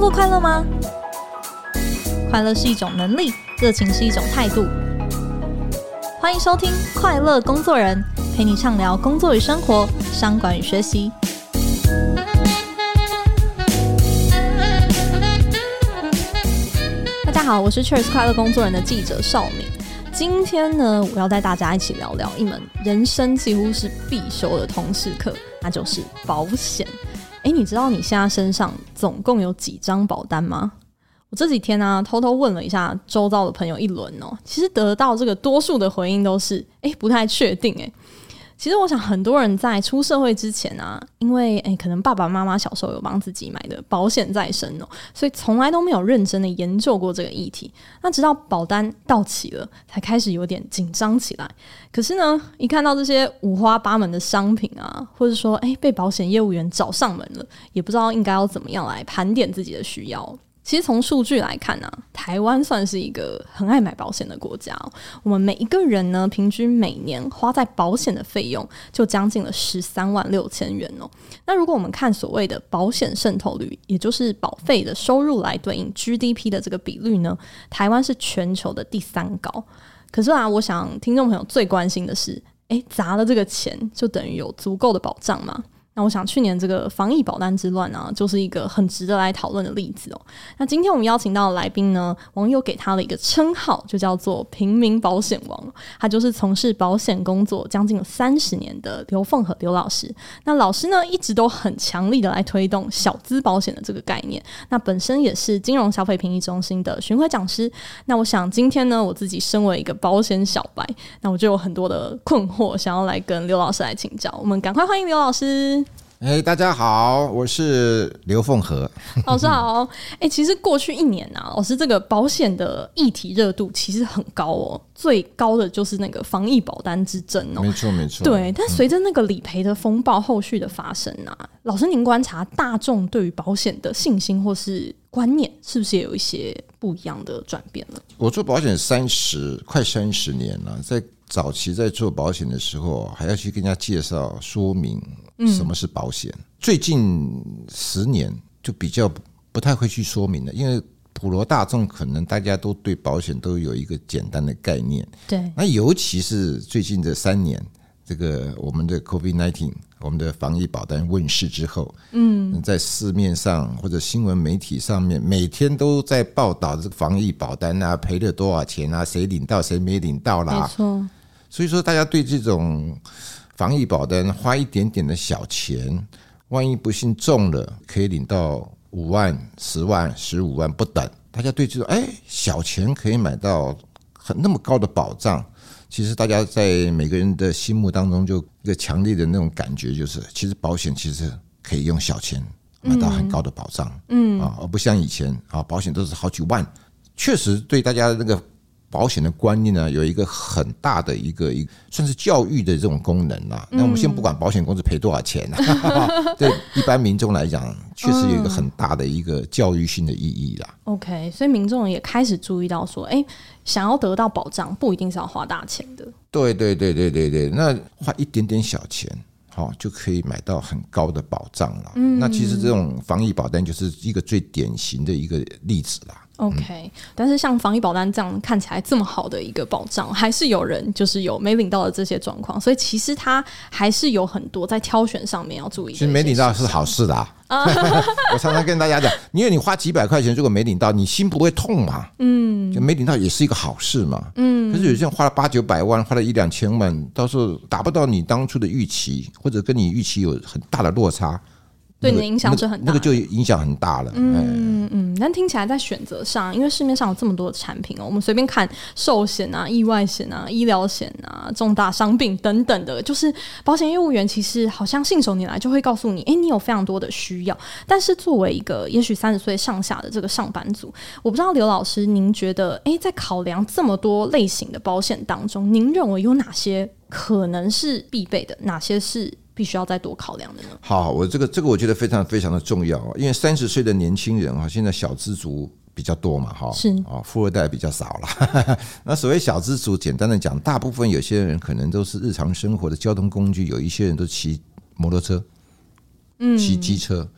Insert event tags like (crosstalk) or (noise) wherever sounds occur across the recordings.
过快乐吗？快乐是一种能力，热情是一种态度。欢迎收听《快乐工作人》，陪你畅聊工作与生活、商管与学习。大家好，我是 Cheers 快乐工作人的记者邵敏。今天呢，我要带大家一起聊聊一门人生几乎是必修的通识课，那就是保险。诶，你知道你现在身上总共有几张保单吗？我这几天呢、偷偷问了一下周遭的朋友一轮哦，其实得到这个多数的回应都是，诶，不太确定诶。其实我想，很多人在出社会之前啊，因为诶可能爸爸妈妈小时候有帮自己买的保险在身哦，所以从来都没有认真的研究过这个议题。那直到保单到期了，才开始有点紧张起来。可是呢，一看到这些五花八门的商品啊，或者说诶被保险业务员找上门了，也不知道应该要怎么样来盘点自己的需要。其实从数据来看呢、台湾算是一个很爱买保险的国家。我们每一个人呢，平均每年花在保险的费用就将近了十三万六千元哦。那如果我们看所谓的保险渗透率，也就是保费的收入来对应 GDP 的这个比率呢，台湾是全球的第三高。可是啊，我想听众朋友最关心的是，诶，砸了这个钱就等于有足够的保障吗？那我想，去年这个防疫保单之乱呢，就是一个很值得来讨论的例子哦。那今天我们邀请到的来宾呢，网友给他了一个称号，就叫做“平民保险王”。他就是从事保险工作将近三十年的刘凤和刘老师。那老师呢，一直都很强力的来推动小资保险的这个概念。那本身也是金融消费评议中心的巡回讲师。那我想今天呢，我自己身为一个保险小白，那我就有很多的困惑，想要来跟刘老师来请教。我们赶快欢迎刘老师。哎、欸，大家好，我是刘凤和老师好。哎、欸，其实过去一年啊，老师这个保险的议题热度其实很高哦，最高的就是那个防疫保单之争哦，没错没错。对，但随着那个理赔的风暴后续的发生啊，嗯、老师您观察大众对于保险的信心或是观念，是不是也有一些不一样的转变了？我做保险三十快三十年了，在早期在做保险的时候，还要去跟人家介绍说明。什么是保险？嗯、最近十年就比较不太会去说明了，因为普罗大众可能大家都对保险都有一个简单的概念。对，那尤其是最近这三年，这个我们的 COVID-19，我们的防疫保单问世之后，嗯，在市面上或者新闻媒体上面，每天都在报道这个防疫保单啊，赔了多少钱啊，谁领到谁没领到啦。没错，所以说大家对这种。防疫保单花一点点的小钱，万一不幸中了，可以领到五万、十万、十五万不等。大家对这种哎小钱可以买到很那么高的保障，其实大家在每个人的心目当中就一个强烈的那种感觉，就是其实保险其实可以用小钱买到很高的保障，嗯啊，而不像以前啊，保险都是好几万，确实对大家的那个。保险的观念呢，有一个很大的一个一算是教育的这种功能啦。那我们先不管保险公司赔多少钱啊，(laughs) 对一般民众来讲，确实有一个很大的一个教育性的意义啦。OK，所以民众也开始注意到说，哎，想要得到保障，不一定是要花大钱的。对对对对对对，那花一点点小钱，好就可以买到很高的保障了。嗯那其实这种防疫保单就是一个最典型的一个例子啦。OK，但是像防疫保单这样看起来这么好的一个保障，还是有人就是有没领到的这些状况，所以其实它还是有很多在挑选上面要注意。其实没领到是好事的啊！(laughs) 我常常跟大家讲，因为你花几百块钱，如果没领到，你心不会痛嘛？嗯，就没领到也是一个好事嘛。嗯，可是有些人花了八九百万，花了一两千万，到时候达不到你当初的预期，或者跟你预期有很大的落差。对你的影响是很大，那个就影响很大了。嗯嗯，但听起来在选择上，因为市面上有这么多的产品哦，我们随便看寿险啊、意外险啊、医疗险啊、重大伤病等等的，就是保险业务员其实好像信手拈来就会告诉你，哎，你有非常多的需要。但是作为一个也许三十岁上下的这个上班族，我不知道刘老师，您觉得，哎，在考量这么多类型的保险当中，您认为有哪些可能是必备的，哪些是？必须要再多考量的呢？好，我这个这个我觉得非常非常的重要啊，因为三十岁的年轻人啊，现在小资族比较多嘛，哈，是啊，富二代比较少了。(laughs) 那所谓小资族，简单的讲，大部分有些人可能都是日常生活的交通工具，有一些人都骑摩托车，嗯，骑机车。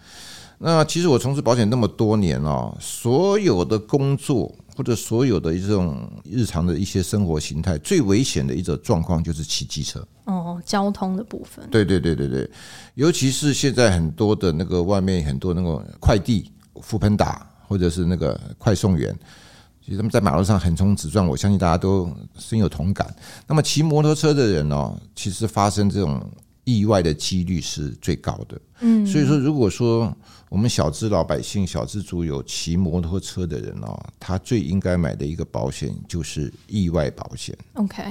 那其实我从事保险那么多年啊，所有的工作或者所有的一种日常的一些生活形态，最危险的一种状况就是骑机车。哦，交通的部分。对对对对对，尤其是现在很多的那个外面很多那个快递、foodpanda，或者是那个快送员，其实他们在马路上横冲直撞，我相信大家都深有同感。那么骑摩托车的人哦，其实发生这种意外的几率是最高的。嗯，所以说，如果说我们小资老百姓、小资族有骑摩托车的人哦，他最应该买的一个保险就是意外保险。OK，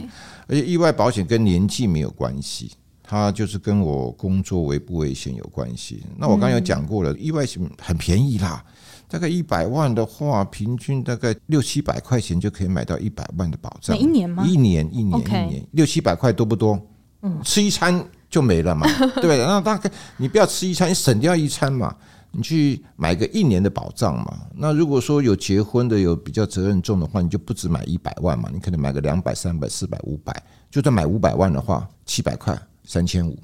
而且意外保险跟年纪没有关系，它就是跟我工作危不危险有关系。那我刚刚有讲过了，意外险很便宜啦，大概一百万的话，平均大概六七百块钱就可以买到一百万的保障。每一年吗？一年一年一年，六七百块多不多？嗯，吃一餐。就没了嘛，对不对？那大概你不要吃一餐，你省掉一餐嘛，你去买个一年的保障嘛。那如果说有结婚的，有比较责任重的话，你就不止买一百万嘛，你可能买个两百、三百、四百、五百。就算买五百万的话，七百块，三千五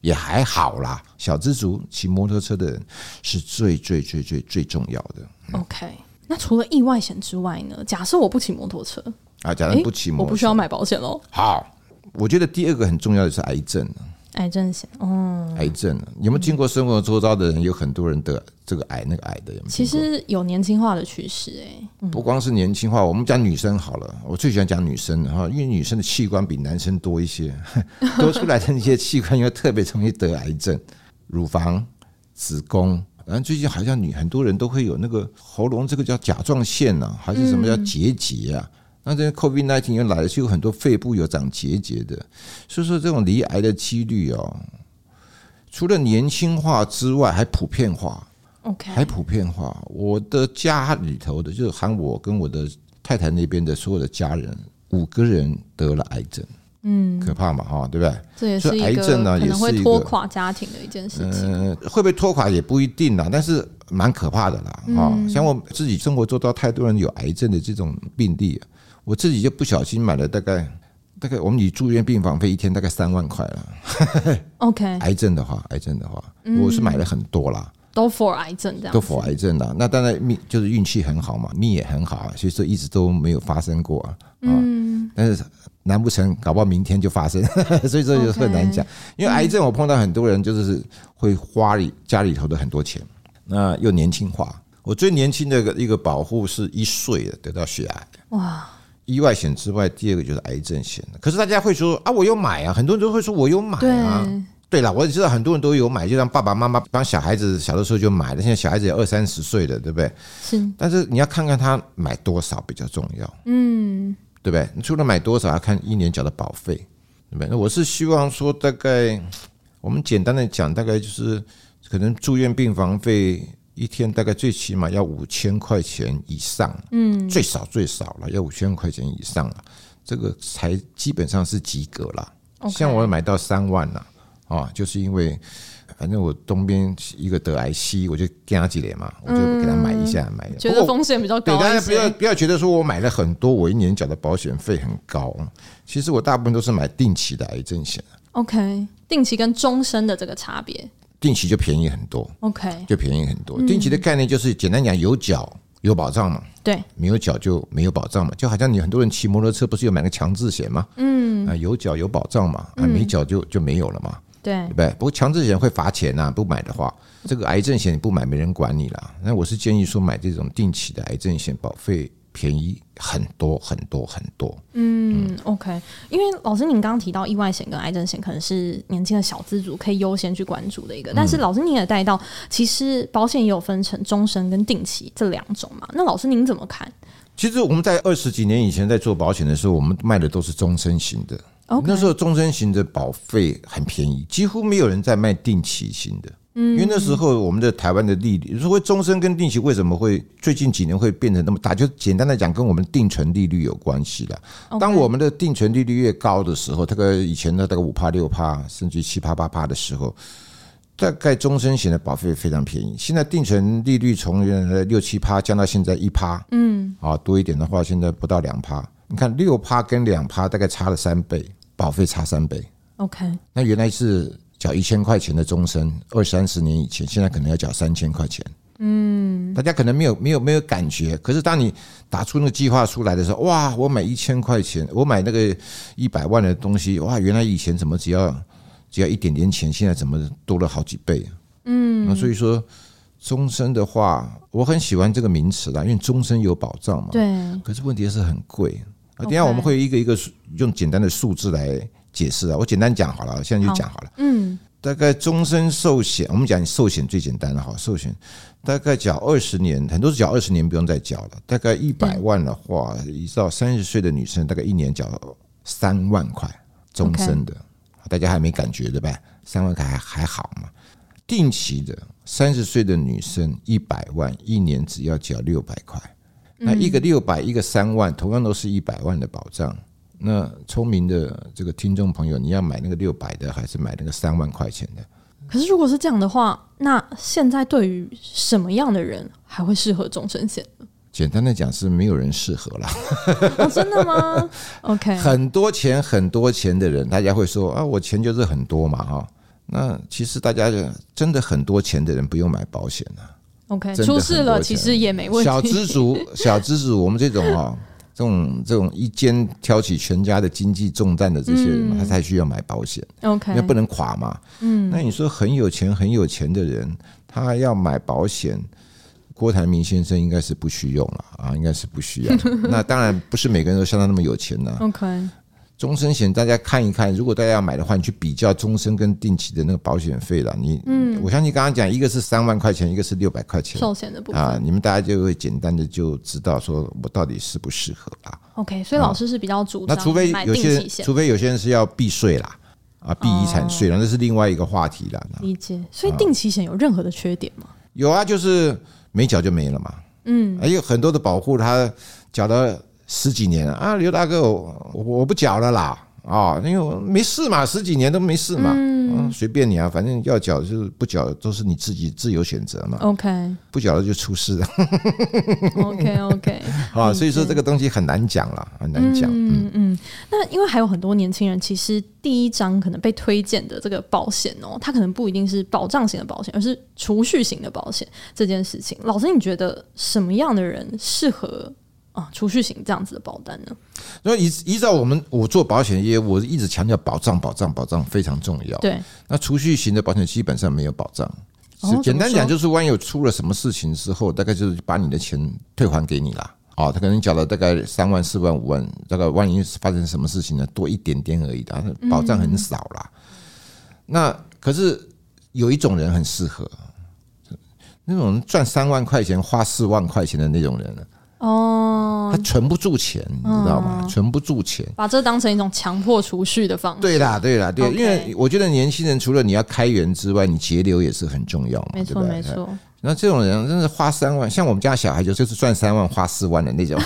也还好啦。小资族骑摩托车的人是最最最最最重要的。OK，那除了意外险之外呢？假设我不骑摩托车啊，假设不骑摩托车，我不需要买保险喽。好，我觉得第二个很重要的是癌症。癌症险哦，癌症有没有经过生活周遭的人？有很多人得这个癌那个癌的有没有？其实有年轻化的趋势哎，不光是年轻化，我们讲女生好了，我最喜欢讲女生哈，因为女生的器官比男生多一些，(laughs) 多出来的那些器官又特别容易得癌症，乳房、子宫，然后最近好像女很多人都会有那个喉咙这个叫甲状腺呐，还是什么叫结节啊？那这个 COVID-19 又来了，就有很多肺部有长结节的，所以说这种离癌的几率哦，除了年轻化之外，还普遍化。OK，还普遍化。我的家里头的，就是喊我跟我的太太那边的所有的家人，五个人得了癌症。嗯，可怕嘛，哈，对不对？这也是癌症呢，也是会拖垮家庭的一件事情。嗯，会不会拖垮也不一定啦，但是蛮可怕的啦。啊，像我自己生活做到太多人有癌症的这种病例。我自己就不小心买了大概大概我们以住院病房费一天大概三万块了。OK，(laughs) 癌症的话，癌症的话，我是买了很多啦，都 for 癌症这样，都 for 癌症的。那当然命就是运气很好嘛，命也很好啊，所以说一直都没有发生过啊。嗯，但是难不成搞不好明天就发生？(laughs) 所以说就很难讲。因为癌症我碰到很多人就是会花里家里头的很多钱，那又年轻化。我最年轻的一个一个保护是一岁的得到血癌。哇！意外险之外，第二个就是癌症险。可是大家会说啊，我有买啊，很多人都会说我有买啊。对了，我也知道很多人都有买，就像爸爸妈妈帮小孩子小的时候就买了，现在小孩子也二三十岁了，对不对？是。但是你要看看他买多少比较重要，嗯，对不对？你除了买多少，要看一年缴的保费，对不对？那我是希望说，大概我们简单的讲，大概就是可能住院病房费。一天大概最起码要五千块钱以上，嗯，最少最少了要五千块钱以上了，这个才基本上是及格了。像我买到三万了，啊，就是因为反正我东边一个得癌西，我就加几点嘛，我就给他买一下买。觉得风险比较高。对，大家不要不要觉得说我买了很多，我一年缴的保险费很高。其实我大部分都是买定期的癌症险。OK，定期跟终身的这个差别。定期就便宜很多，OK，就便宜很多。定期的概念就是简单讲，有缴有保障嘛，对，没有缴就没有保障嘛。就好像你很多人骑摩托车不是有买个强制险吗？嗯，啊，有缴有保障嘛，啊，没缴就就没有了嘛，对，对不对？不过强制险会罚钱呐，不买的话，这个癌症险你不买没人管你啦。那我是建议说买这种定期的癌症险，保费。便宜很多很多很多。嗯，OK，因为老师您刚刚提到意外险跟癌症险可能是年轻的小资族可以优先去关注的一个，但是老师您也带到，其实保险也有分成终身跟定期这两种嘛？那老师您怎么看？其实我们在二十几年以前在做保险的时候，我们卖的都是终身型的。Okay. 那时候终身型的保费很便宜，几乎没有人在卖定期型的。嗯，因为那时候我们的台湾的利率，所谓终身跟定期为什么会最近几年会变成那么大？就简单的讲，跟我们定存利率有关系的。当我们的定存利率越高的时候，大概以前的大概五帕六帕，甚至七帕八帕的时候，大概终身险的保费非常便宜。现在定存利率从原来的六七趴降到现在一趴，嗯，啊多一点的话，现在不到两趴。你看六趴跟两趴大概差了三倍，保费差三倍。OK，那原来是。缴一千块钱的终身，二三十年以前，现在可能要缴三千块钱。嗯，大家可能没有没有没有感觉，可是当你打出那个计划出来的时候，哇，我买一千块钱，我买那个一百万的东西，哇，原来以前怎么只要只要一点点钱，现在怎么多了好几倍？嗯，那所以说终身的话，我很喜欢这个名词啦，因为终身有保障嘛。对。可是问题是很贵啊，等下我们会一个一个用简单的数字来解释啊，我简单讲好了，现在就讲好了。嗯。大概终身寿险，我们讲寿险最简单的哈，寿险大概缴二十年，很多是缴二十年不用再缴了。大概一百万的话，一到三十岁的女生，大概一年缴三万块，终身的，大家还没感觉对吧？三万块还还好嘛。定期的，三十岁的女生一百万，一年只要缴六百块，那一个六百，一个三万，同样都是一百万的保障。那聪明的这个听众朋友，你要买那个六百的，还是买那个三万块钱的？可是如果是这样的话，那现在对于什么样的人还会适合终身险呢？简单的讲，是没有人适合了。哦，真的吗？(laughs) OK，很多钱很多钱的人，大家会说啊，我钱就是很多嘛，哈。那其实大家真的很多钱的人不用买保险了。OK，出事了其实也没问题。小资族，小资族，我们这种啊。这种这种一肩挑起全家的经济重担的这些人，他才需要买保险。OK，因为不能垮嘛。嗯，那你说很有钱很有钱的人，他要买保险，郭台铭先生应该是不需要了啊，应该是不需要。(laughs) 那当然不是每个人都像他那么有钱呢。OK。终身险，大家看一看，如果大家要买的话，你去比较终身跟定期的那个保险费了。你，嗯，我相信刚刚讲一个是三万块钱，一个是六百块钱，寿险的部分啊，你们大家就会简单的就知道说我到底适不适合吧。OK，所以老师是比较主张、啊、那除非有些人，除非有些人是要避税啦，啊，避遗产税了，那是另外一个话题了。理解。所以定期险有任何的缺点吗？有啊，就是没缴就没了嘛。嗯，还有很多的保护，它缴了十几年了啊，刘大哥，我我不缴了啦。啊，因为没事嘛，十几年都没事嘛，嗯，随便你啊，反正要缴就是不缴都是你自己自由选择嘛。OK，不缴了就出事了。OK OK，(laughs) 啊，所以说这个东西很难讲了，很难讲。嗯嗯，那因为还有很多年轻人，其实第一张可能被推荐的这个保险哦，它可能不一定是保障型的保险，而是储蓄型的保险。这件事情，老师你觉得什么样的人适合？啊，储蓄型这样子的保单呢？那依依照我们我做保险业，我一直强调保障、保障、保障非常重要。对，那储蓄型的保险基本上没有保障。是简单讲，就是万一有出了什么事情之后，大概就是把你的钱退还给你啦。哦，他可能缴了大概三万、四万、五万，大概万一发生什么事情呢，多一点点而已的，保障很少啦。那可是有一种人很适合，那种赚三万块钱花四万块钱的那种人。哦，他存不住钱，你知道吗？存不住钱，把这当成一种强迫储蓄的方式。对啦，对啦，对，因为我觉得年轻人除了你要开源之外，你节流也是很重要嘛。没错，没错。那这种人真是花三万，像我们家小孩就就是赚三万花四万的那种。(laughs)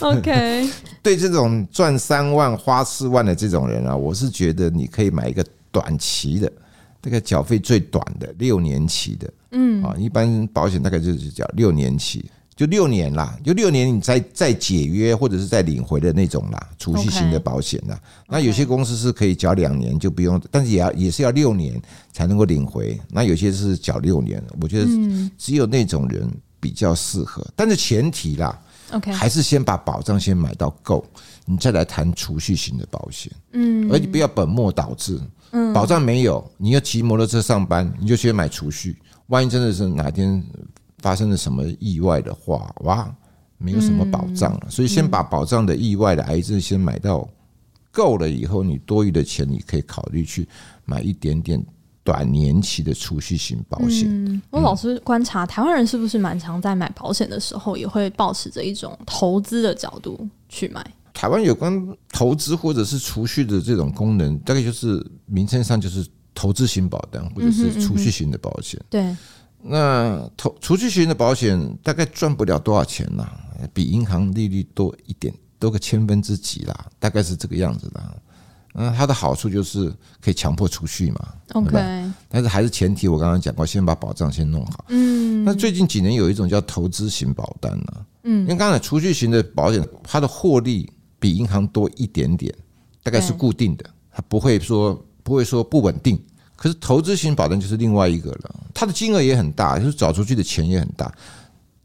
OK，(laughs) 对这种赚三万花四万的这种人啊，我是觉得你可以买一个短期的。这个缴费最短的六年期的，嗯啊，一般保险大概就是缴六年期，就六年啦，就六年你再再解约或者是再领回的那种啦，储蓄型的保险啦。那有些公司是可以缴两年就不用，但是也要也是要六年才能够领回。那有些是缴六年，我觉得只有那种人比较适合，但是前提啦，OK，还是先把保障先买到够，你再来谈储蓄型的保险，嗯，而且不要本末倒置。嗯，保障没有，你要骑摩托车上班，你就先买储蓄。万一真的是哪天发生了什么意外的话，哇，没有什么保障了。所以先把保障的意外的癌症先买到够了以后，你多余的钱你可以考虑去买一点点短年期的储蓄型保险。嗯，我老是观察台湾人是不是蛮常在买保险的时候，也会保持着一种投资的角度去买。台湾有关投资或者是储蓄的这种功能，大概就是名称上就是投资型保单或者是储蓄型的保险。对，那投储蓄型的保险大概赚不了多少钱呐，比银行利率多一点，多个千分之几啦，大概是这个样子的。嗯，它的好处就是可以强迫储蓄嘛。OK，但是还是前提我刚刚讲过，先把保障先弄好。嗯，那最近几年有一种叫投资型保单呢。嗯，因为刚才储蓄型的保险，它的获利。比银行多一点点，大概是固定的。它不会说不会说不稳定。可是投资型保单就是另外一个了，它的金额也很大，就是找出去的钱也很大。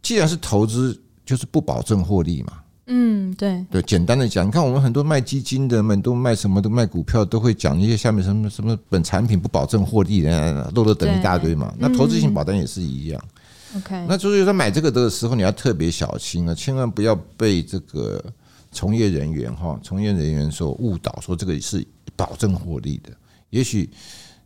既然是投资，就是不保证获利嘛。嗯，对对，简单的讲，你看我们很多卖基金的，很多卖什么的卖股票都会讲一些下面什么什么本产品不保证获利的，漏漏等一大堆嘛。那投资型保单也是一样。OK，那就是说买这个的时候你要特别小心啊，千万不要被这个从业人员哈，从业人员所误导，说这个是保证获利的，也许。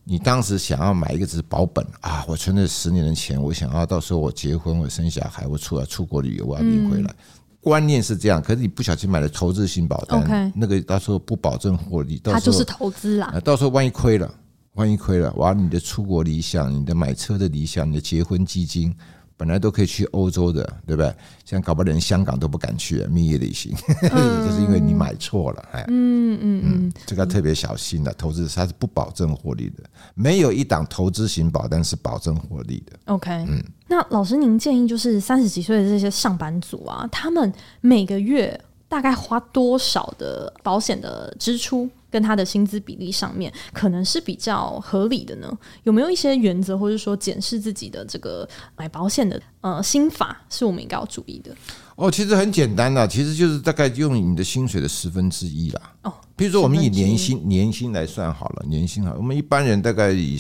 你当时想要买一个只是保本啊，我存了十年的钱，我想要到时候我结婚，我生小孩，我出来出国旅游，我要领回来。观念是这样，可是你不小心买了投资型保单，那个到时候不保证获利，到时候它就是投资啦。到时候万一亏了，万一亏了，哇，你的出国理想，你的买车的理想，你的结婚基金。本来都可以去欧洲的，对不对？现在搞不好连香港都不敢去蜜月旅行，嗯、(laughs) 就是因为你买错了。哎，嗯嗯嗯，这个要特别小心的。投资它是不保证获利的，没有一档投资型保单是保证获利的。OK，嗯，那老师您建议就是三十几岁的这些上班族啊，他们每个月大概花多少的保险的支出？跟他的薪资比例上面，可能是比较合理的呢？有没有一些原则，或者说检视自己的这个买保险的呃心法，是我们应该要注意的？哦，其实很简单的，其实就是大概用你的薪水的十分之一啦。哦，比如说我们以年薪年薪来算好了，年薪好，我们一般人大概以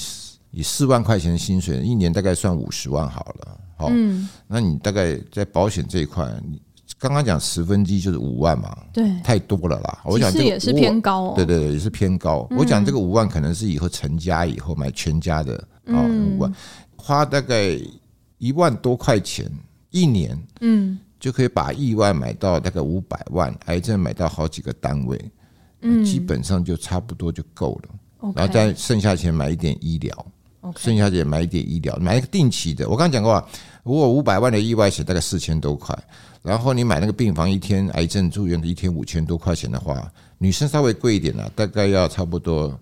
以四万块钱的薪水，一年大概算五十万好了。好，嗯，那你大概在保险这一块，你。刚刚讲十分之一就是五万嘛，对，太多了啦。我想这个也是偏高，对对对，也是偏高。我讲这个五万可能是以后成家以后买全家的啊，五万花大概一万多块钱一年，嗯，就可以把意外买到大概五百万，癌症买到好几个单位，嗯，基本上就差不多就够了。然后再剩下钱买一点医疗，剩下钱买一点医疗，买一个定期的。我刚刚讲过啊，如果五百万的意外险大概四千多块。然后你买那个病房一天癌症住院的一天五千多块钱的话，女生稍微贵一点了，大概要差不多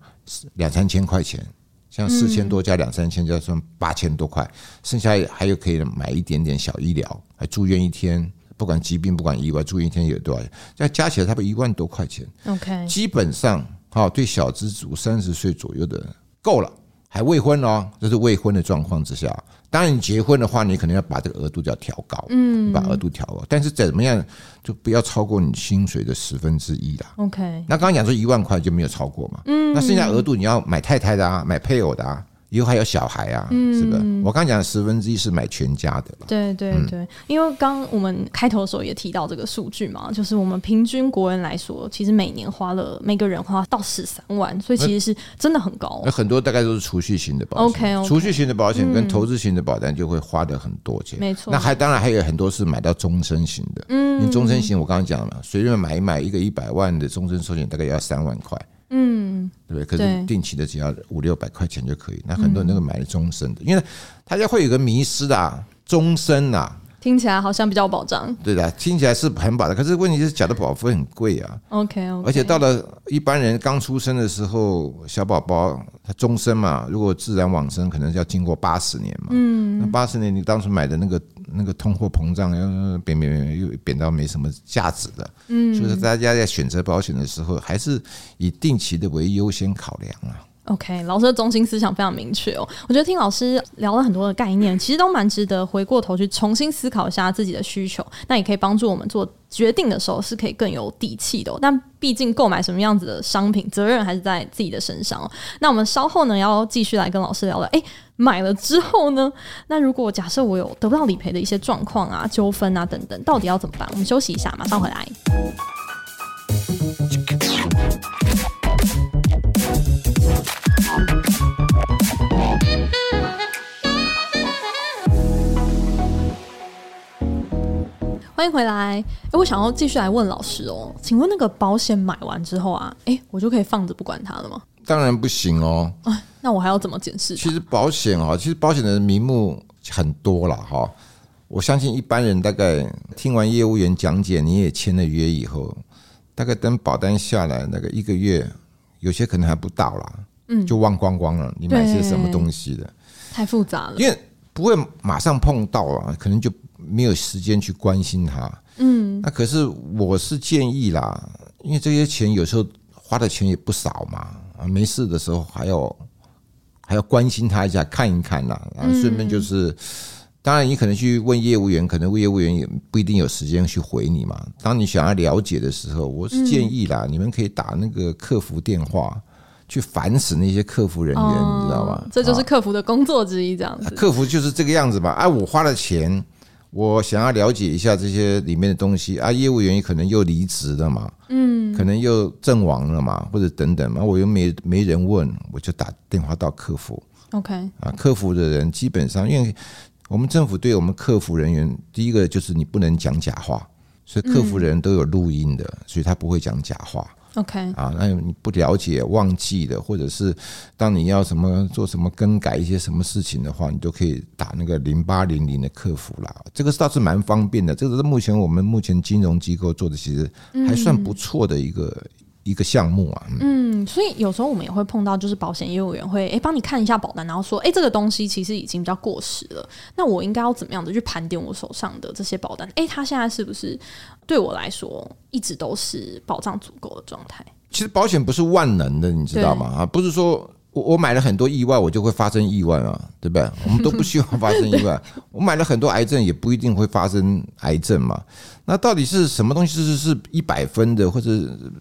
两三千块钱，像四千多加两三千，就要算八千多块。剩下还有可以买一点点小医疗，还住院一天，不管疾病不管意外，住院一天有多少钱？再加起来差不多一万多块钱。OK，基本上哈，对小资族三十岁左右的够了，还未婚哦，这是未婚的状况之下。当然，你结婚的话，你可能要把这个额度就要调高，嗯，把额度调高。但是怎么样，就不要超过你薪水的十分之一啦。OK。那刚刚讲说一万块就没有超过嘛？嗯。那剩下额度你要买太太的啊，买配偶的啊。以后还有小孩啊，是不是？我刚讲十分之一是买全家的。对对对，因为刚我们开头的时候也提到这个数据嘛，就是我们平均国人来说，其实每年花了每个人花到十三万，所以其实是真的很高。那很多大概都是储蓄型的保险，OK，储蓄型的保险跟投资型的保单就会花的很多钱。没错。那还当然还有很多是买到终身型的，嗯，你终身型我刚刚讲了嘛，随便买一买一个一百万的终身寿险，大概要三万块。嗯，对不对？可是定期的只要五六百块钱就可以。那很多人那个买了终身的，因为大家会有个迷失啊，终身啊。听起来好像比较有保障，对的，听起来是很保障，可是问题是缴的保费很贵啊。OK OK，而且到了一般人刚出生的时候，小宝宝他终身嘛，如果自然往生，可能要经过八十年嘛。嗯，那八十年你当初买的那个那个通货膨胀，又贬贬贬又贬到没什么价值的。嗯，所以说大家在选择保险的时候，还是以定期的为优先考量啊。OK，老师的中心思想非常明确哦。我觉得听老师聊了很多的概念，其实都蛮值得回过头去重新思考一下自己的需求。那也可以帮助我们做决定的时候是可以更有底气的哦。但毕竟购买什么样子的商品，责任还是在自己的身上哦。那我们稍后呢要继续来跟老师聊聊。诶，买了之后呢？那如果假设我有得不到理赔的一些状况啊、纠纷啊等等，到底要怎么办？我们休息一下，马上回来。欢迎回来。哎，我想要继续来问老师哦，请问那个保险买完之后啊，哎，我就可以放着不管它了吗？当然不行哦。啊，那我还要怎么检视？其实保险啊，其实保险的名目很多了哈。我相信一般人大概听完业务员讲解，你也签了约以后，大概等保单下来那个一个月，有些可能还不到啦，嗯，就忘光光了。你买些什么东西的？太复杂了，因为不会马上碰到啊，可能就。没有时间去关心他，嗯，那可是我是建议啦，因为这些钱有时候花的钱也不少嘛，啊没事的时候还要还要关心他一下，看一看呐，然后顺便就是。当然，你可能去问业务员，可能业务员也不一定有时间去回你嘛。当你想要了解的时候，我是建议啦，你们可以打那个客服电话，去烦死那些客服人员，你知道吗？这就是客服的工作之一，这样子。客服就是这个样子吧？啊，我花了钱，我想要了解一下这些里面的东西啊，业务员可能又离职了嘛，嗯，可能又阵亡了嘛，或者等等嘛，我又没没人问，我就打电话到客服。OK，啊，客服的人基本上因为。我们政府对我们客服人员，第一个就是你不能讲假话，所以客服人都有录音的，所以他不会讲假话。OK，啊，那你不了解、忘记的，或者是当你要什么做什么更改一些什么事情的话，你都可以打那个零八零零的客服啦。这个倒是蛮方便的，这个是目前我们目前金融机构做的，其实还算不错的一个。一个项目啊，嗯，所以有时候我们也会碰到，就是保险业务员会诶帮你看一下保单，然后说，诶这个东西其实已经比较过时了，那我应该要怎么样的去盘点我手上的这些保单？诶，它现在是不是对我来说一直都是保障足够的状态？其实保险不是万能的，你知道吗？啊，不是说。我我买了很多意外，我就会发生意外啊，对不对？我们都不希望发生意外。(laughs) 我买了很多癌症，也不一定会发生癌症嘛。那到底是什么东西是是一百分的，或者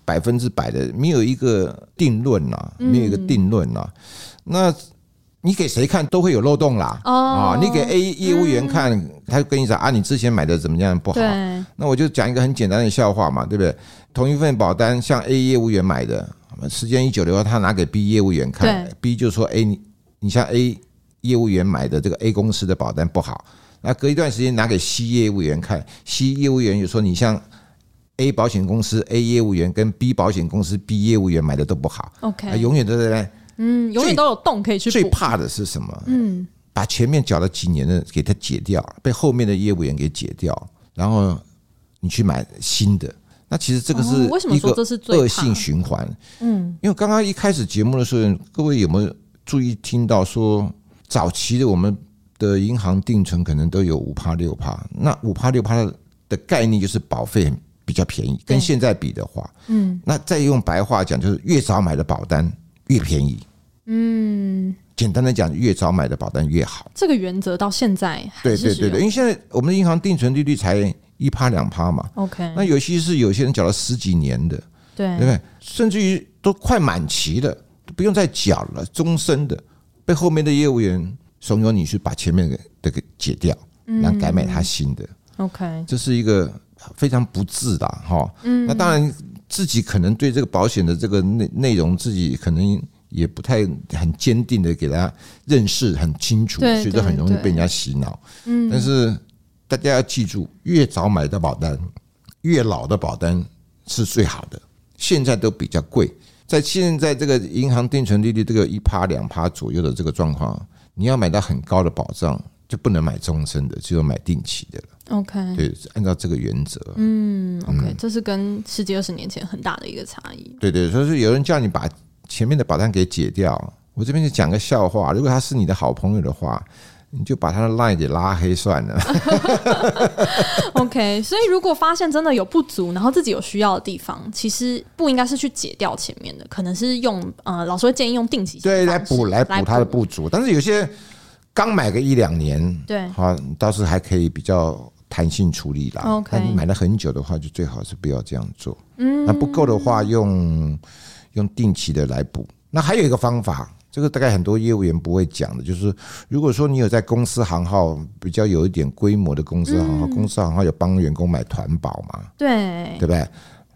百分之百的？没有一个定论呐，没有一个定论呐。那你给谁看都会有漏洞啦。啊，你给 A 业务员看，他就跟你讲啊，你之前买的怎么样不好？那我就讲一个很简单的笑话嘛，对不对？同一份保单，像 A 业务员买的。时间一久的话，他拿给 B 业务员看，B 就说：“哎，你你像 A 业务员买的这个 A 公司的保单不好。”那隔一段时间拿给 C 业务员看，C 业务员就说：“你像 A 保险公司 A 业务员跟 B 保险公司 B 业务员买的都不好。” OK，永远都在嗯，永远都有洞可以去。最怕的是什么？嗯，把前面缴了几年的给他解掉，被后面的业务员给解掉，然后你去买新的。那其实这个是一个恶性循环。嗯，因为刚刚一开始节目的时候，各位有没有注意听到说，早期的我们的银行定存可能都有五趴六趴，那五趴六趴的概念就是保费比较便宜，跟现在比的话，嗯，那再用白话讲就是越早买的保单越便宜。嗯，简单的讲，越早买的保单越好。这个原则到现在对对对对，因为现在我们的银行定存利率才。一趴两趴嘛，OK，那有些是有些人缴了十几年的，对，对不对？甚至于都快满期了，都不用再缴了，终身的，被后面的业务员怂恿你去把前面的给解掉，然后改买他新的，OK，这是一个非常不智的哈。嗯，那当然自己可能对这个保险的这个内内容，自己可能也不太很坚定的给大家认识很清楚，所以就很容易被人家洗脑。嗯，但是。大家要记住，越早买的保单，越老的保单是最好的。现在都比较贵，在现在这个银行定存利率这个一趴两趴左右的这个状况，你要买到很高的保障，就不能买终身的，只有买定期的了。OK，对，按照这个原则。嗯，OK，这是跟十几二十年前很大的一个差异。对对，所以说有人叫你把前面的保单给解掉，我这边就讲个笑话，如果他是你的好朋友的话。你就把他的 line 给拉黑算了。(laughs) OK，所以如果发现真的有不足，然后自己有需要的地方，其实不应该是去解掉前面的，可能是用呃，老师会建议用定期对来补来补他的不足。但是有些刚买个一两年，对啊，倒是还可以比较弹性处理啦。OK，但你买了很久的话，就最好是不要这样做。嗯，那不够的话，用用定期的来补。那还有一个方法。这个大概很多业务员不会讲的，就是如果说你有在公司行号比较有一点规模的公司行号，公司行号有帮员工买团保嘛？对，对不对？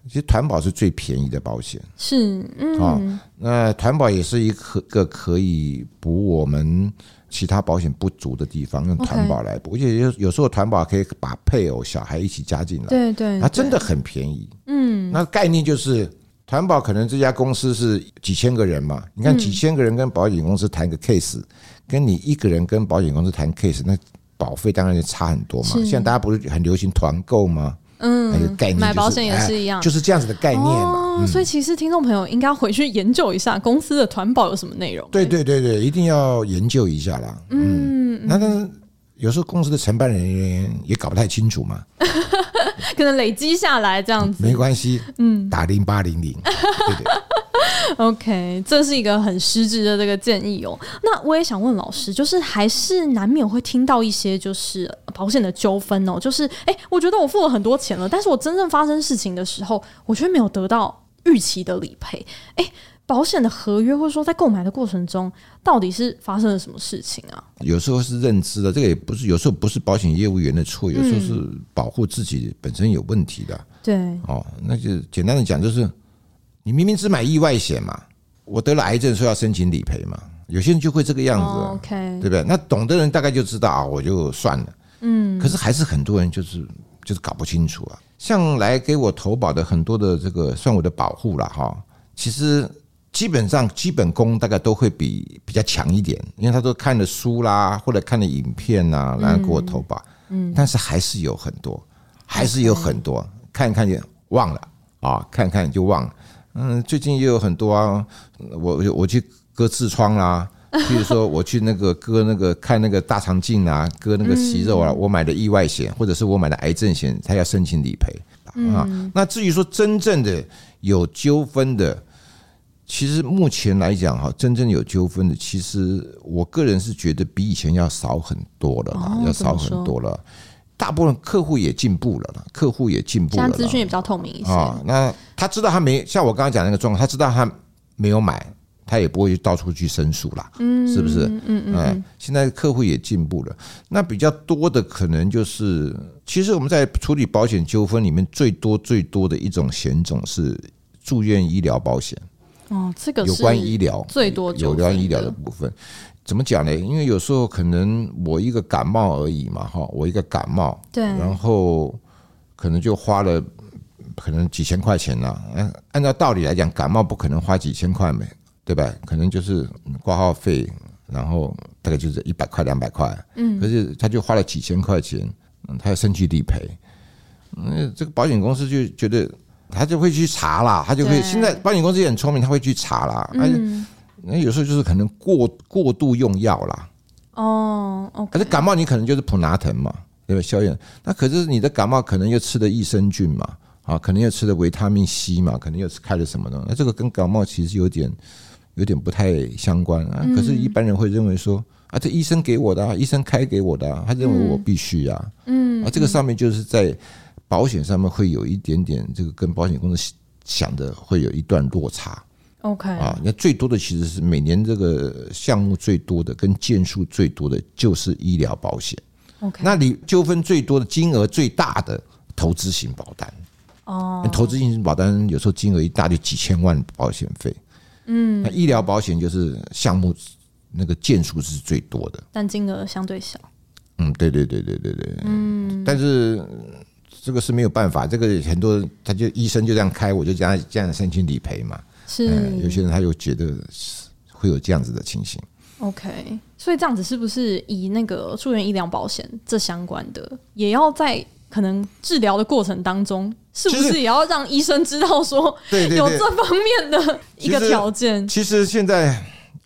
其实团保是最便宜的保险，是，嗯，那团保也是一个可以补我们其他保险不足的地方，用团保来补，而且有有时候团保可以把配偶、小孩一起加进来，对对，它真的很便宜，嗯，那概念就是。团保可能这家公司是几千个人嘛？你看几千个人跟保险公司谈个 case，跟你一个人跟保险公司谈 case，那保费当然就差很多嘛。现在大家不是很流行团购吗？嗯，那个概念买保险也是一样，就是这样子的概念嘛。所以其实听众朋友应该回去研究一下公司的团保有什么内容。对对对对，一定要研究一下啦。嗯，那但是有时候公司的承办人员也搞不太清楚嘛。(laughs) (laughs) 可能累积下来这样子，没关系，嗯，打零八零零，对对。(laughs) OK，这是一个很实质的这个建议哦。那我也想问老师，就是还是难免会听到一些就是保险的纠纷哦，就是哎，我觉得我付了很多钱了，但是我真正发生事情的时候，我却没有得到预期的理赔。哎，保险的合约或者说在购买的过程中，到底是发生了什么事情啊？有时候是认知的，这个也不是，有时候不是保险业务员的错，有时候是保护自己本身有问题的。嗯、对，哦，那就简单的讲就是。你明明只买意外险嘛，我得了癌症说要申请理赔嘛，有些人就会这个样子，oh, okay. 对不对？那懂的人大概就知道啊，我就算了。嗯，可是还是很多人就是就是搞不清楚啊。像来给我投保的很多的这个算我的保护了哈，其实基本上基本功大概都会比比较强一点，因为他都看了书啦，或者看了影片呐，来给我投保。嗯，但是还是有很多，还是有很多看一看就忘了啊，看看就忘了。嗯，最近也有很多啊，我我去割痔疮啦，(laughs) 比如说我去那个割那个看那个大肠镜啊，割那个息肉啊，我买的意外险或者是我买的癌症险，他要申请理赔啊。那至于说真正的有纠纷的，其实目前来讲哈，真正有纠纷的，其实我个人是觉得比以前要少很多了啦，要少很多了。大部分客户也进步了，客户也进步了，现在资讯也比较透明一些啊。那他知道他没像我刚刚讲那个状况，他知道他没有买，他也不会到处去申诉啦，嗯是不是？嗯嗯。现在客户也进步了，那比较多的可能就是，其实我们在处理保险纠纷里面，最多最多的一种险种是住院医疗保险。哦，这个有关医疗最多有关医疗的部分。怎么讲呢？因为有时候可能我一个感冒而已嘛，哈，我一个感冒，对，然后可能就花了可能几千块钱了。嗯，按照道理来讲，感冒不可能花几千块没，对吧？可能就是挂号费，然后大概就是一百块两百块，嗯，可是他就花了几千块钱，嗯，他要申请理赔，嗯，这个保险公司就觉得他就会去查啦，他就会现在保险公司也很聪明，他会去查啦，嗯。那有时候就是可能过过度用药啦，哦，可是感冒你可能就是普拿疼嘛，对吧？消炎。那可是你的感冒可能又吃的益生菌嘛，啊，可能又吃的维他命 C 嘛，可能又开了什么呢？那这个跟感冒其实有点有点不太相关啊。可是，一般人会认为说啊，这医生给我的，啊医生开给我的，啊他认为我必须啊，嗯，啊，这个上面就是在保险上面会有一点点这个跟保险公司想的会有一段落差。OK 啊，那最多的其实是每年这个项目最多的跟件数最多的就是医疗保险。OK，那你纠纷最多的金额最大的投资型保单哦，投资型保单有时候金额一大就几千万保险费。嗯，那医疗保险就是项目那个件数是最多的，但金额相对小。嗯，对对对对对对，嗯，但是这个是没有办法，这个很多人他就医生就这样开，我就这样这样申请理赔嘛。是，有些人他又觉得会有这样子的情形。OK，所以这样子是不是以那个住院医疗保险这相关的，也要在可能治疗的过程当中，是不是也要让医生知道说，有这方面的一个条件？其实现在。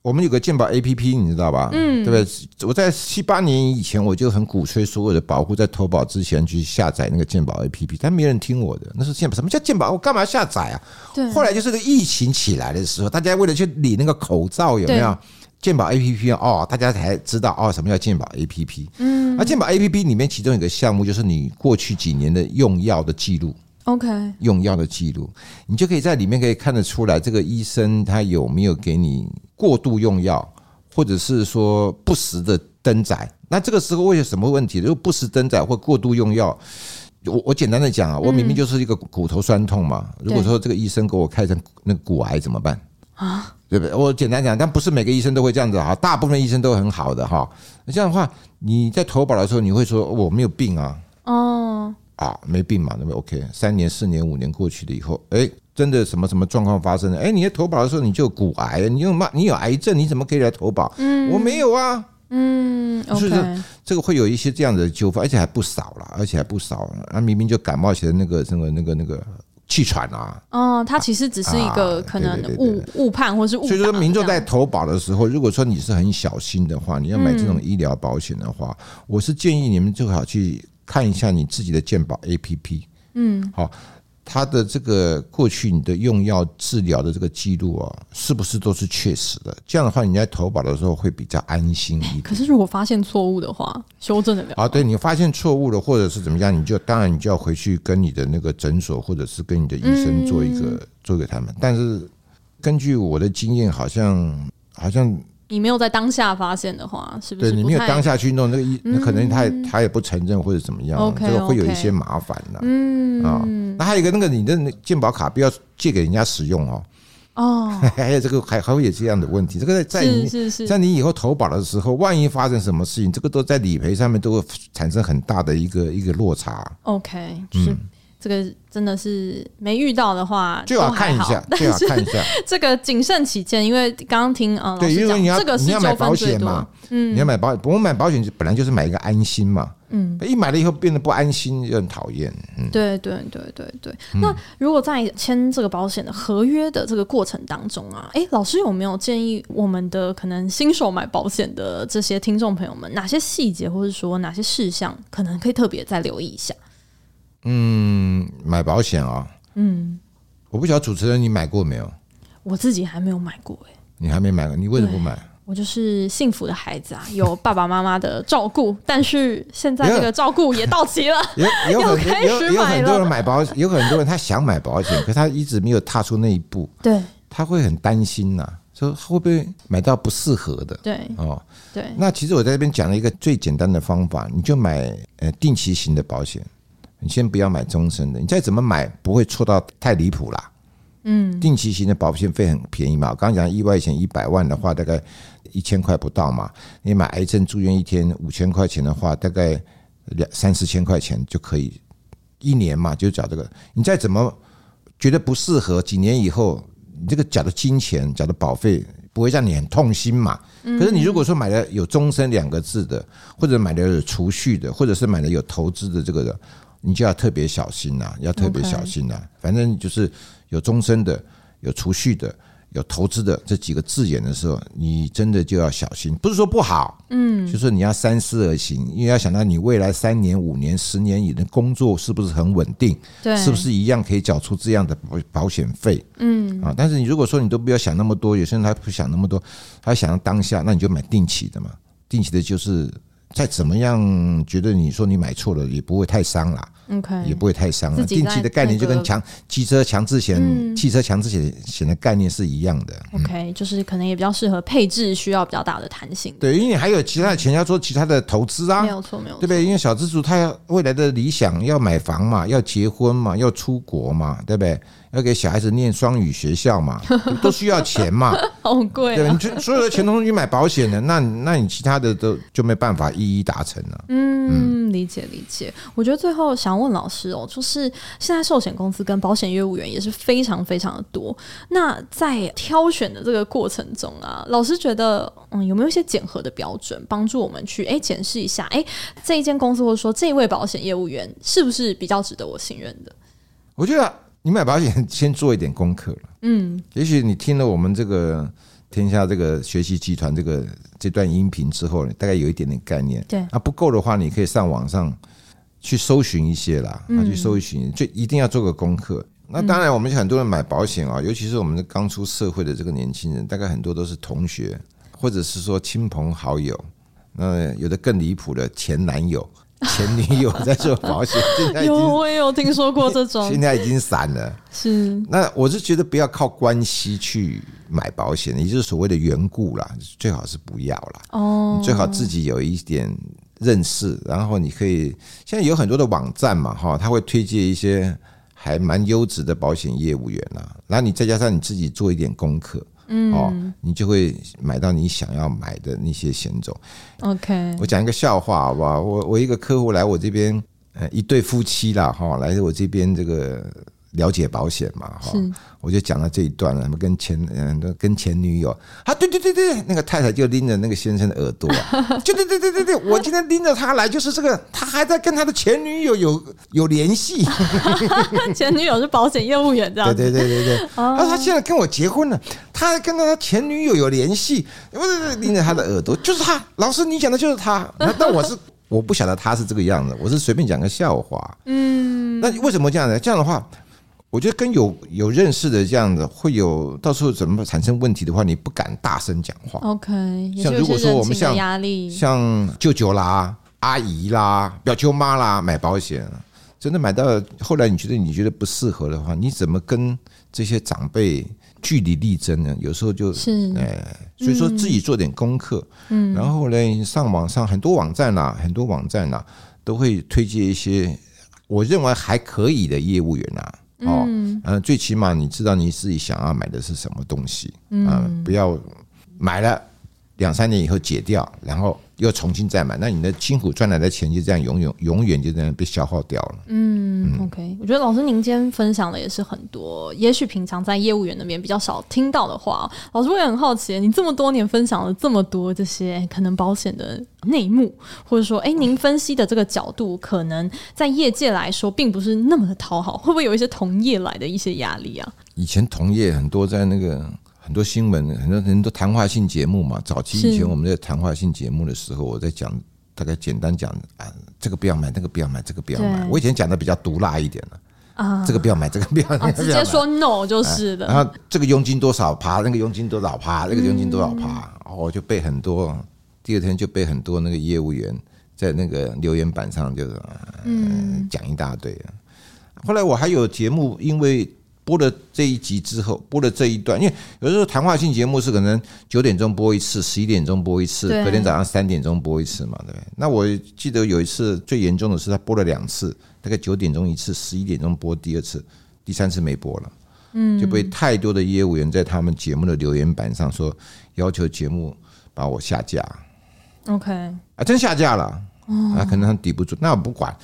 我们有个健保 APP，你知道吧？嗯，对不对？我在七八年以前我就很鼓吹所有的保护在投保之前去下载那个健保 APP，但没人听我的。那是健保，什么叫健保？我干嘛下载啊？对。后来就是个疫情起来的时候，大家为了去理那个口罩，有没有健保 APP？哦，大家才知道哦，什么叫健保 APP？嗯。而健保 APP 里面其中有一个项目就是你过去几年的用药的记录。OK，用药的记录，你就可以在里面可以看得出来，这个医生他有没有给你过度用药，或者是说不时的登载。那这个时候会有什么问题？如果不时登载或过度用药，我我简单的讲啊，我明明就是一个骨头酸痛嘛。如果说这个医生给我开成那个骨癌怎么办啊？对不对？我简单讲，但不是每个医生都会这样子哈，大部分医生都很好的哈。那这样的话，你在投保的时候，你会说我没有病啊？哦。啊，没病嘛，那么 OK。三年、四年、五年过去了以后，哎，真的什么什么状况发生了？哎，你在投保的时候你就有骨癌，你有嘛？你有癌症，你怎么可以来投保？嗯，我没有啊。嗯，所以说这个会有一些这样的纠纷，而且还不少了，而且还不少。那，明明就感冒起来那个那个那个那个气喘啊。哦，它其实只是一个可能误误判或是误。所以说，民众在投保的时候，如果说你是很小心的话，你要买这种医疗保险的话，我是建议你们最好去。看一下你自己的健保 APP，嗯，好，他的这个过去你的用药治疗的这个记录啊，是不是都是确实的？这样的话，你在投保的时候会比较安心一点。可是如果发现错误的话，修正得了？啊，对，你发现错误了，或者是怎么样，你就当然你就要回去跟你的那个诊所，或者是跟你的医生做一个、嗯、做给他们。但是根据我的经验，好像好像。你没有在当下发现的话，是不是？对，你没有当下去弄那个医，那可能他也他也不承认或者怎么样，这个会有一些麻烦的。嗯啊，那还有一个那个你的健保卡不要借给人家使用哦。哦，(laughs) 还有这个还还会有这样的问题，这个在你在你以后投保的时候，万一发生什么事情，这个都在理赔上面都会产生很大的一个一个落差。OK，嗯。这个真的是没遇到的话，最好看一下，最好 (laughs) 看一下。(laughs) 这个谨慎起见，因为刚刚听啊，对，因为你要这个是你要买保险嘛，嗯，你要买保险，不过买保险本来就是买一个安心嘛，嗯，一买了以后变得不安心，就很讨厌。嗯，对对对对对。那如果在签这个保险的合约的这个过程当中啊，哎，老师有没有建议我们的可能新手买保险的这些听众朋友们，哪些细节或者说哪些事项，可能可以特别再留意一下？嗯，买保险啊、哦，嗯，我不晓得主持人你买过没有？我自己还没有买过哎，你还没买过，你为什么不买？我就是幸福的孩子啊，(laughs) 有爸爸妈妈的照顾，但是现在这个照顾也到期了，(laughs) 有有很多有有很多人买保险，有很多人他想买保险，可他一直没有踏出那一步，对，他会很担心呐、啊，说会不会买到不适合的？对，哦，对，那其实我在这边讲了一个最简单的方法，你就买呃定期型的保险。你先不要买终身的，你再怎么买不会错到太离谱啦。嗯，定期型的保险费很便宜嘛，我刚刚讲意外险一百万的话，大概一千块不到嘛。你买癌症住院一天五千块钱的话，大概两三四千块钱就可以一年嘛，就缴这个。你再怎么觉得不适合，几年以后你这个缴的金钱、缴的保费不会让你很痛心嘛。可是你如果说买了有终身两个字的，或者买了有储蓄的，或者是买了有投资的这个的。你就要特别小心呐，要特别小心呐。反正就是有终身的、有储蓄的、有投资的这几个字眼的时候，你真的就要小心。不是说不好，嗯，就是你要三思而行，因为要想到你未来三年、五年、十年以的工作是不是很稳定，对，是不是一样可以缴出这样的保保险费，嗯啊。但是你如果说你都不要想那么多，有些人他不想那么多，他想要当下，那你就买定期的嘛。定期的就是再怎么样，觉得你说你买错了，也不会太伤啦。OK，也不会太伤了。定期的概念就跟强机车强制险、汽车强制险险的概念是一样的。OK，就是可能也比较适合配置需要比较大的弹性。对，因为还有其他的钱要做其他的投资啊。没有错，没有错，对不对？因为小资族他要未来的理想要买房嘛，要结婚嘛，要出国嘛，对不对？要给小孩子念双语学校嘛，都需要钱嘛。(laughs) 好贵啊。对，你就所有的钱都去买保险的，那那你其他的都就没办法一一达成了。嗯，理解理解。我觉得最后想问老师哦，就是现在寿险公司跟保险业务员也是非常非常的多。那在挑选的这个过程中啊，老师觉得嗯，有没有一些检核的标准，帮助我们去哎检视一下，哎这一间公司或者说这一位保险业务员是不是比较值得我信任的？我觉得你买保险 (laughs) 先做一点功课了。嗯，也许你听了我们这个天下这个学习集团这个这段音频之后，你大概有一点点概念。对，啊不够的话，你可以上网上。去搜寻一些啦，啊，去搜寻，就一定要做个功课。那当然，我们很多人买保险啊，尤其是我们刚出社会的这个年轻人，大概很多都是同学，或者是说亲朋好友。那有的更离谱的前男友、(laughs) 前女友在做保险，现在 (laughs) 有我也有听说过这种，(laughs) 现在已经散了。是，那我是觉得不要靠关系去买保险，也就是所谓的缘故啦，最好是不要啦。哦，最好自己有一点。认识，然后你可以现在有很多的网站嘛，哈，他会推荐一些还蛮优质的保险业务员啊，然后你再加上你自己做一点功课，嗯，哦，你就会买到你想要买的那些险种。OK，我讲一个笑话好不好？我我一个客户来我这边，呃，一对夫妻啦，哈，来我这边这个。了解保险嘛，哈，我就讲了这一段了。什么跟前嗯，跟前女友啊，对对对对，那个太太就拎着那个先生的耳朵，就对对对对对，我今天拎着他来，就是这个，他还在跟他的前女友有有联系。前女友是保险业务员，这样。对对对对对。他说他现在跟我结婚了，他还跟他前女友有联系，不是拎着他的耳朵，就是他。老师，你讲的就是他。但我是我不晓得他是这个样子，我是随便讲个笑话。嗯。那为什么这样呢？这样的话。我觉得跟有有认识的这样子，会有到时候怎么产生问题的话，你不敢大声讲话。OK，像如果说我们像压力，像舅舅啦、阿姨啦、表舅妈啦买保险，真的买到后来你觉得你觉得不适合的话，你怎么跟这些长辈据理力争呢？有时候就是哎，所以说自己做点功课，嗯，然后呢，上网上很多网站啦，很多网站啦，都会推荐一些我认为还可以的业务员啊。哦，嗯，最起码你知道你自己想要买的是什么东西，嗯，不要买了两三年以后解掉，然后。又重新再买，那你的辛苦赚来的钱就这样永远永远就这样被消耗掉了。嗯，OK，我觉得老师您今天分享的也是很多，也许平常在业务员那边比较少听到的话。老师我也很好奇，你这么多年分享了这么多这些可能保险的内幕，或者说，哎，您分析的这个角度，可能在业界来说并不是那么的讨好，会不会有一些同业来的一些压力啊？以前同业很多在那个。很多新闻，很多人都谈话性节目嘛。早期以前我们在谈话性节目的时候，我在讲，大概简单讲啊，这个不要买，那个不要买，这个不要买。我以前讲的比较毒辣一点了啊，这个不要买，这个不要买，(laughs) 直接说 no 就是的。然后这个佣金多少趴，那个佣金多少趴，那个佣金多少趴，我就被很多，第二天就被很多那个业务员在那个留言板上就嗯讲一大堆。后来我还有节目，因为。播了这一集之后，播了这一段，因为有时候谈话性节目是可能九点钟播一次，十一点钟播一次，隔天早上三点钟播一次嘛，对不对？那我记得有一次最严重的是他播了两次，大概九点钟一次，十一点钟播第二次，第三次没播了，嗯，就被太多的业务员在他们节目的留言板上说要求节目把我下架，OK，啊，真下架了，啊，可能他抵不住，那我不管，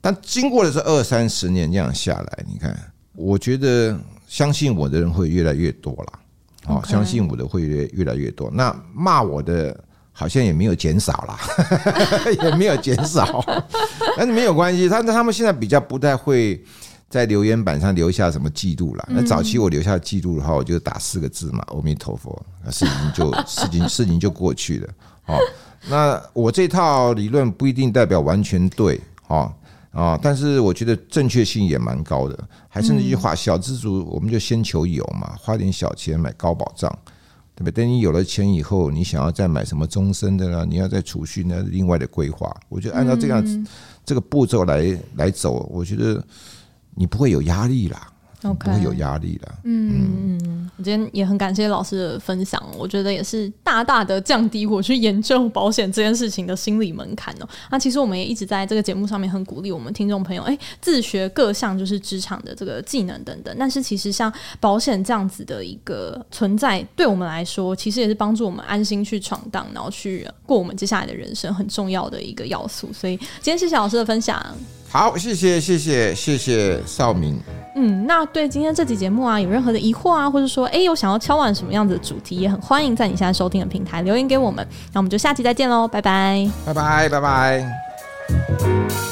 但经过了这二三十年这样下来，你看。我觉得相信我的人会越来越多了，哦，相信我的会越越来越多。那骂我的好像也没有减少啦，(laughs) 也没有减少，(laughs) 但是没有关系。他他们现在比较不太会在留言板上留下什么记录了。那早期我留下记录的话，我就打四个字嘛，“阿弥陀佛”，事情就事情事情就过去了。哦，那我这套理论不一定代表完全对，哦。啊，但是我觉得正确性也蛮高的。还是那句话，小资族我们就先求有嘛，花点小钱买高保障，对不对？等你有了钱以后，你想要再买什么终身的呢，你要再储蓄呢，另外的规划。我觉得按照这样这个步骤来来走，我觉得你不会有压力啦。不会有压力的。嗯嗯，我今天也很感谢老师的分享，我觉得也是大大的降低我去研究保险这件事情的心理门槛哦。那其实我们也一直在这个节目上面很鼓励我们听众朋友，哎，自学各项就是职场的这个技能等等。但是其实像保险这样子的一个存在，对我们来说，其实也是帮助我们安心去闯荡，然后去过我们接下来的人生很重要的一个要素。所以今天谢谢老师的分享。好，谢谢谢谢谢谢少明。嗯，那对今天这期节目啊，有任何的疑惑啊，或者说，哎，有想要敲碗什么样子的主题，也很欢迎在你现在收听的平台留言给我们。那我们就下期再见喽，拜拜，拜拜，拜拜。